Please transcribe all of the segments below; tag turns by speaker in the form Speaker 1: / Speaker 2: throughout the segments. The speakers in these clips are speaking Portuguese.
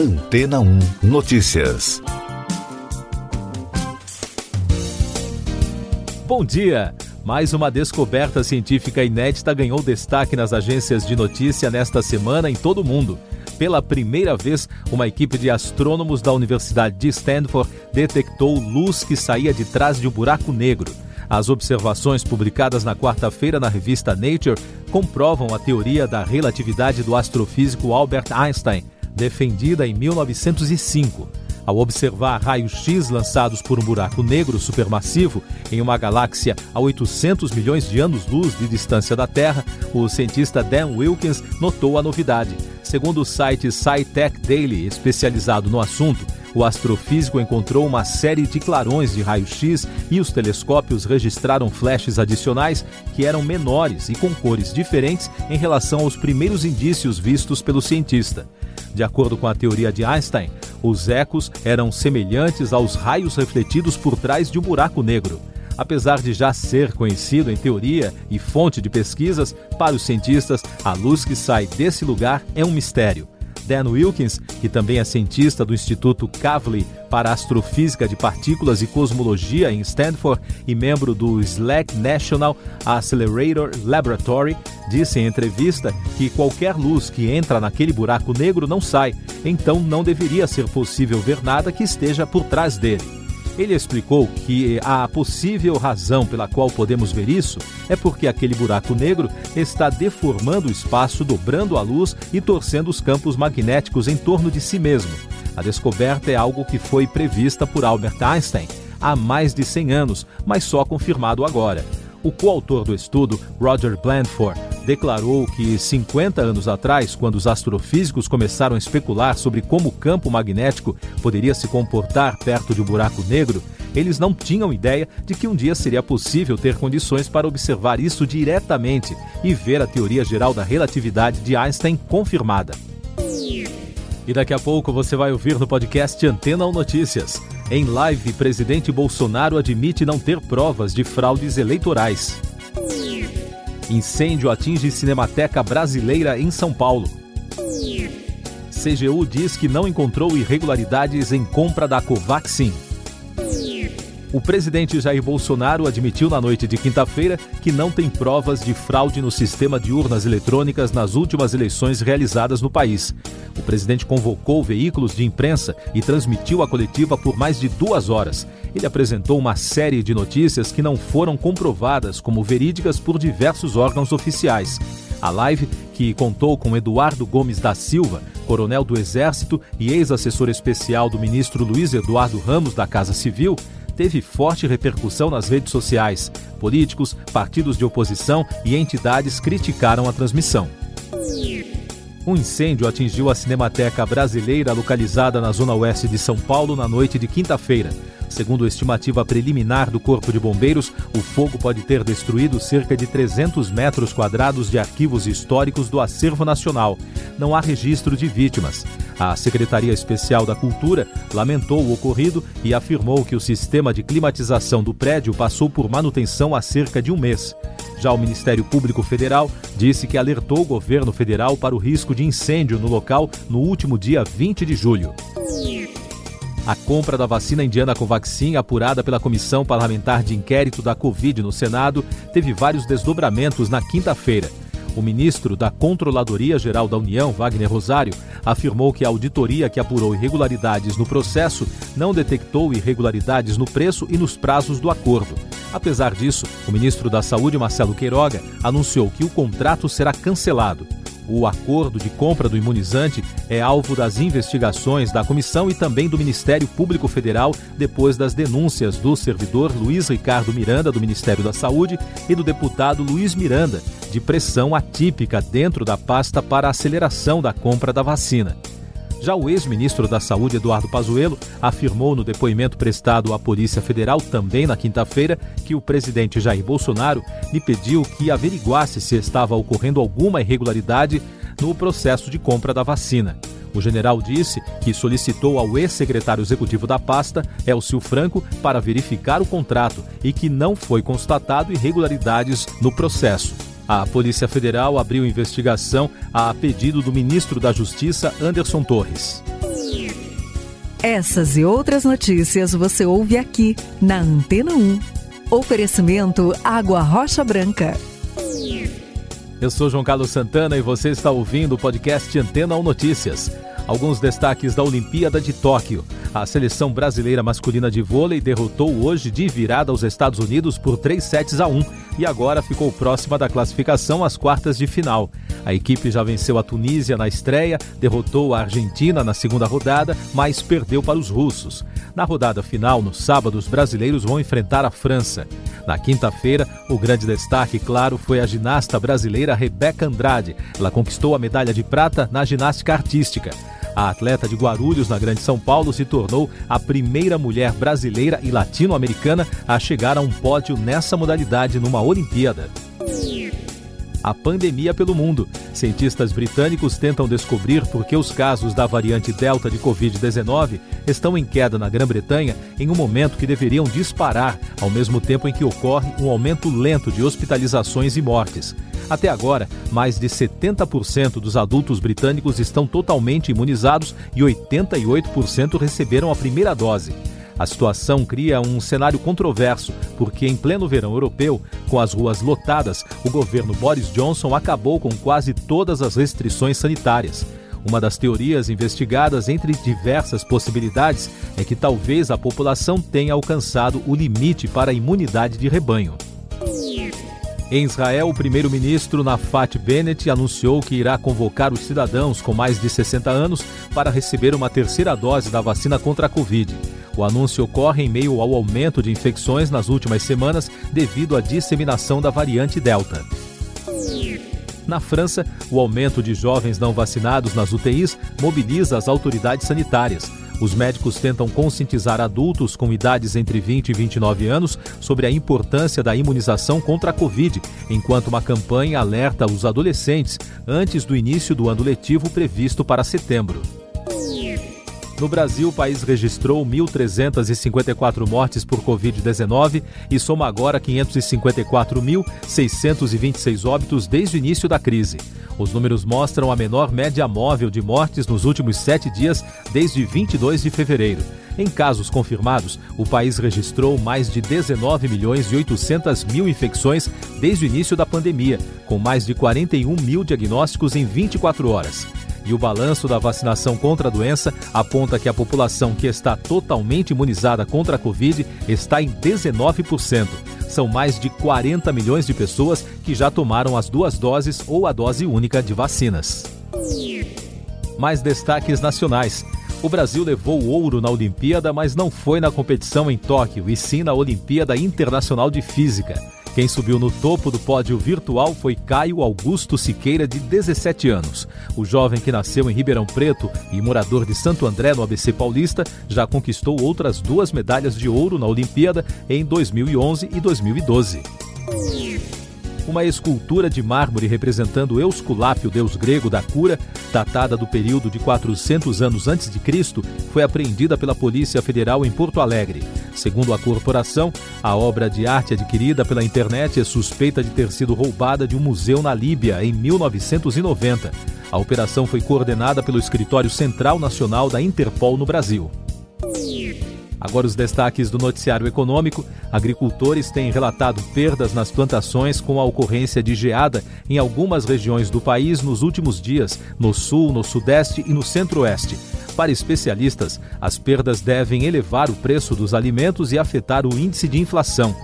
Speaker 1: Antena 1 Notícias.
Speaker 2: Bom dia! Mais uma descoberta científica inédita ganhou destaque nas agências de notícia nesta semana em todo o mundo. Pela primeira vez, uma equipe de astrônomos da Universidade de Stanford detectou luz que saía de trás de um buraco negro. As observações publicadas na quarta-feira na revista Nature comprovam a teoria da relatividade do astrofísico Albert Einstein, defendida em 1905. Ao observar raios-x lançados por um buraco negro supermassivo em uma galáxia a 800 milhões de anos-luz de distância da Terra, o cientista Dan Wilkins notou a novidade. Segundo o site SciTech Daily, especializado no assunto, o astrofísico encontrou uma série de clarões de raio-x e os telescópios registraram flashes adicionais que eram menores e com cores diferentes em relação aos primeiros indícios vistos pelo cientista. De acordo com a teoria de Einstein, os ecos eram semelhantes aos raios refletidos por trás de um buraco negro. Apesar de já ser conhecido em teoria e fonte de pesquisas, para os cientistas, a luz que sai desse lugar é um mistério. Dan Wilkins, que também é cientista do Instituto Kavli para Astrofísica de Partículas e Cosmologia em Stanford e membro do SLAC National Accelerator Laboratory, disse em entrevista que qualquer luz que entra naquele buraco negro não sai, então não deveria ser possível ver nada que esteja por trás dele. Ele explicou que a possível razão pela qual podemos ver isso é porque aquele buraco negro está deformando o espaço, dobrando a luz e torcendo os campos magnéticos em torno de si mesmo. A descoberta é algo que foi prevista por Albert Einstein há mais de 100 anos, mas só confirmado agora. O coautor do estudo, Roger Blandford, declarou que 50 anos atrás, quando os astrofísicos começaram a especular sobre como o campo magnético poderia se comportar perto de um buraco negro, eles não tinham ideia de que um dia seria possível ter condições para observar isso diretamente e ver a teoria geral da relatividade de Einstein confirmada. E daqui a pouco você vai ouvir no podcast Antena ou Notícias. Em live, presidente Bolsonaro admite não ter provas de fraudes eleitorais. Incêndio atinge Cinemateca Brasileira em São Paulo. CGU diz que não encontrou irregularidades em compra da Covaxin. O presidente Jair Bolsonaro admitiu na noite de quinta-feira que não tem provas de fraude no sistema de urnas eletrônicas nas últimas eleições realizadas no país. O presidente convocou veículos de imprensa e transmitiu a coletiva por mais de duas horas. Ele apresentou uma série de notícias que não foram comprovadas como verídicas por diversos órgãos oficiais. A live, que contou com Eduardo Gomes da Silva, coronel do Exército e ex-assessor especial do ministro Luiz Eduardo Ramos da Casa Civil, teve forte repercussão nas redes sociais. Políticos, partidos de oposição e entidades criticaram a transmissão. Um incêndio atingiu a Cinemateca Brasileira localizada na zona oeste de São Paulo na noite de quinta-feira. Segundo a estimativa preliminar do Corpo de Bombeiros, o fogo pode ter destruído cerca de 300 metros quadrados de arquivos históricos do Acervo Nacional. Não há registro de vítimas. A Secretaria Especial da Cultura lamentou o ocorrido e afirmou que o sistema de climatização do prédio passou por manutenção há cerca de um mês. Já o Ministério Público Federal disse que alertou o governo federal para o risco de incêndio no local no último dia 20 de julho. A compra da vacina indiana Covaxin, apurada pela Comissão Parlamentar de Inquérito da Covid no Senado, teve vários desdobramentos na quinta-feira. O ministro da Controladoria Geral da União, Wagner Rosário, afirmou que a auditoria que apurou irregularidades no processo não detectou irregularidades no preço e nos prazos do acordo. Apesar disso, o ministro da Saúde, Marcelo Queiroga, anunciou que o contrato será cancelado. O acordo de compra do imunizante é alvo das investigações da comissão e também do Ministério Público Federal depois das denúncias do servidor Luiz Ricardo Miranda, do Ministério da Saúde, e do deputado Luiz Miranda, de pressão atípica dentro da pasta para aceleração da compra da vacina. Já o ex-ministro da Saúde, Eduardo Pazuello, afirmou no depoimento prestado à Polícia Federal também na quinta-feira que o presidente Jair Bolsonaro lhe pediu que averiguasse se estava ocorrendo alguma irregularidade no processo de compra da vacina. O general disse que solicitou ao ex-secretário executivo da pasta, Elcio Franco, para verificar o contrato e que não foi constatado irregularidades no processo. A Polícia Federal abriu investigação a pedido do ministro da Justiça, Anderson Torres.
Speaker 3: Essas e outras notícias você ouve aqui na Antena 1. Oferecimento Água Rocha Branca.
Speaker 2: Eu sou João Carlos Santana e você está ouvindo o podcast Antena 1 Notícias. Alguns destaques da Olimpíada de Tóquio. A seleção brasileira masculina de vôlei derrotou hoje de virada os Estados Unidos por 3 sets a 1 e agora ficou próxima da classificação às quartas de final. A equipe já venceu a Tunísia na estreia, derrotou a Argentina na segunda rodada, mas perdeu para os russos. Na rodada final, no sábado, os brasileiros vão enfrentar a França. Na quinta-feira, o grande destaque, claro, foi a ginasta brasileira Rebeca Andrade. Ela conquistou a medalha de prata na ginástica artística. A atleta de Guarulhos, na Grande São Paulo, se tornou a primeira mulher brasileira e latino-americana a chegar a um pódio nessa modalidade numa Olimpíada a pandemia pelo mundo. Cientistas britânicos tentam descobrir por que os casos da variante Delta de Covid-19 estão em queda na Grã-Bretanha em um momento que deveriam disparar, ao mesmo tempo em que ocorre um aumento lento de hospitalizações e mortes. Até agora, mais de 70% dos adultos britânicos estão totalmente imunizados e 88% receberam a primeira dose. A situação cria um cenário controverso, porque em pleno verão europeu, com as ruas lotadas, o governo Boris Johnson acabou com quase todas as restrições sanitárias. Uma das teorias investigadas entre diversas possibilidades é que talvez a população tenha alcançado o limite para a imunidade de rebanho. Em Israel, o primeiro-ministro Nafat Bennett anunciou que irá convocar os cidadãos com mais de 60 anos para receber uma terceira dose da vacina contra a Covid. O anúncio ocorre em meio ao aumento de infecções nas últimas semanas devido à disseminação da variante Delta. Na França, o aumento de jovens não vacinados nas UTIs mobiliza as autoridades sanitárias. Os médicos tentam conscientizar adultos com idades entre 20 e 29 anos sobre a importância da imunização contra a Covid, enquanto uma campanha alerta os adolescentes antes do início do ano letivo previsto para setembro. No Brasil, o país registrou 1.354 mortes por Covid-19 e soma agora 554.626 óbitos desde o início da crise. Os números mostram a menor média móvel de mortes nos últimos sete dias, desde 22 de fevereiro. Em casos confirmados, o país registrou mais de 19 milhões e 800 mil infecções desde o início da pandemia, com mais de 41 mil diagnósticos em 24 horas. E o balanço da vacinação contra a doença aponta que a população que está totalmente imunizada contra a Covid está em 19%. São mais de 40 milhões de pessoas que já tomaram as duas doses ou a dose única de vacinas. Mais destaques nacionais. O Brasil levou ouro na Olimpíada, mas não foi na competição em Tóquio, e sim na Olimpíada Internacional de Física. Quem subiu no topo do pódio virtual foi Caio Augusto Siqueira, de 17 anos. O jovem que nasceu em Ribeirão Preto e morador de Santo André, no ABC Paulista, já conquistou outras duas medalhas de ouro na Olimpíada em 2011 e 2012 uma escultura de mármore representando Eusculápio, deus grego da cura, datada do período de 400 anos antes de Cristo, foi apreendida pela Polícia Federal em Porto Alegre. Segundo a corporação, a obra de arte adquirida pela internet é suspeita de ter sido roubada de um museu na Líbia em 1990. A operação foi coordenada pelo Escritório Central Nacional da Interpol no Brasil. Agora os destaques do noticiário econômico. Agricultores têm relatado perdas nas plantações com a ocorrência de geada em algumas regiões do país nos últimos dias, no sul, no sudeste e no centro-oeste. Para especialistas, as perdas devem elevar o preço dos alimentos e afetar o índice de inflação.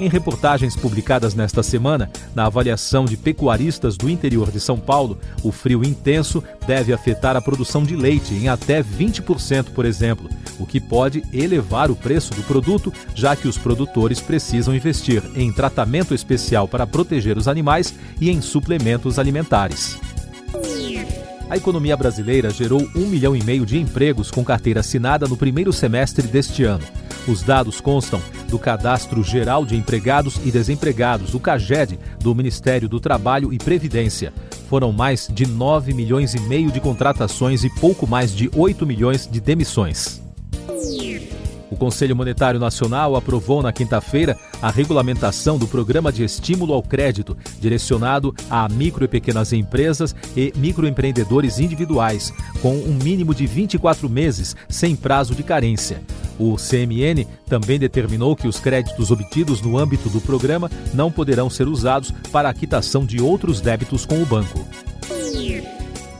Speaker 2: Em reportagens publicadas nesta semana, na avaliação de pecuaristas do interior de São Paulo, o frio intenso deve afetar a produção de leite em até 20%, por exemplo, o que pode elevar o preço do produto, já que os produtores precisam investir em tratamento especial para proteger os animais e em suplementos alimentares. A economia brasileira gerou um milhão e meio de empregos com carteira assinada no primeiro semestre deste ano. Os dados constam do Cadastro Geral de Empregados e Desempregados, o CAGED, do Ministério do Trabalho e Previdência. Foram mais de 9 milhões e meio de contratações e pouco mais de 8 milhões de demissões. O Conselho Monetário Nacional aprovou na quinta-feira a regulamentação do Programa de Estímulo ao Crédito, direcionado a micro e pequenas empresas e microempreendedores individuais, com um mínimo de 24 meses, sem prazo de carência. O CMN também determinou que os créditos obtidos no âmbito do programa não poderão ser usados para a quitação de outros débitos com o banco.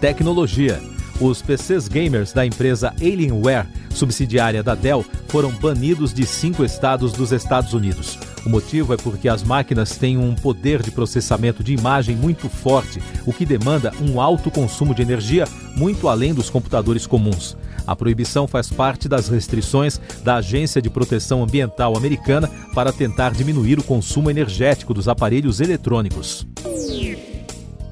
Speaker 2: Tecnologia. Os PCs gamers da empresa Alienware, subsidiária da Dell, foram banidos de cinco estados dos Estados Unidos. O motivo é porque as máquinas têm um poder de processamento de imagem muito forte, o que demanda um alto consumo de energia muito além dos computadores comuns. A proibição faz parte das restrições da Agência de Proteção Ambiental Americana para tentar diminuir o consumo energético dos aparelhos eletrônicos.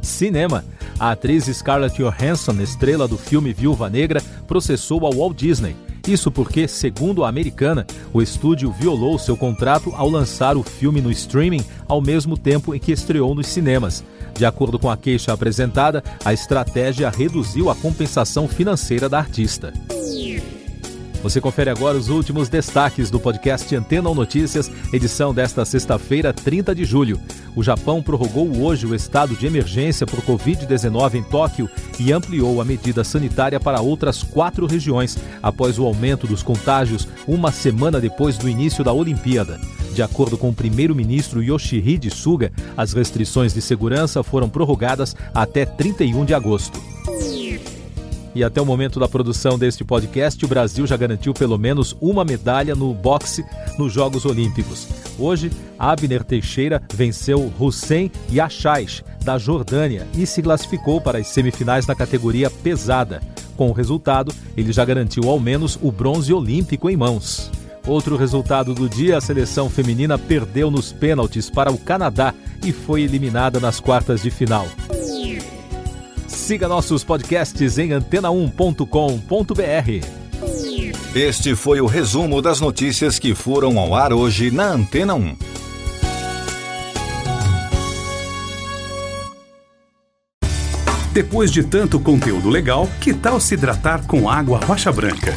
Speaker 2: Cinema. A atriz Scarlett Johansson, estrela do filme Viúva Negra, processou a Walt Disney. Isso porque, segundo a americana, o estúdio violou seu contrato ao lançar o filme no streaming ao mesmo tempo em que estreou nos cinemas. De acordo com a queixa apresentada, a estratégia reduziu a compensação financeira da artista. Você confere agora os últimos destaques do podcast Antena ou Notícias, edição desta sexta-feira, 30 de julho. O Japão prorrogou hoje o estado de emergência por Covid-19 em Tóquio e ampliou a medida sanitária para outras quatro regiões, após o aumento dos contágios uma semana depois do início da Olimpíada. De acordo com o primeiro-ministro Yoshihide Suga, as restrições de segurança foram prorrogadas até 31 de agosto. E até o momento da produção deste podcast, o Brasil já garantiu pelo menos uma medalha no boxe nos Jogos Olímpicos. Hoje, Abner Teixeira venceu Hussein Yashais, da Jordânia, e se classificou para as semifinais na categoria pesada. Com o resultado, ele já garantiu ao menos o bronze olímpico em mãos. Outro resultado do dia, a seleção feminina perdeu nos pênaltis para o Canadá e foi eliminada nas quartas de final. Siga nossos podcasts em antena1.com.br.
Speaker 1: Este foi o resumo das notícias que foram ao ar hoje na Antena 1.
Speaker 4: Depois de tanto conteúdo legal, que tal se hidratar com água rocha branca?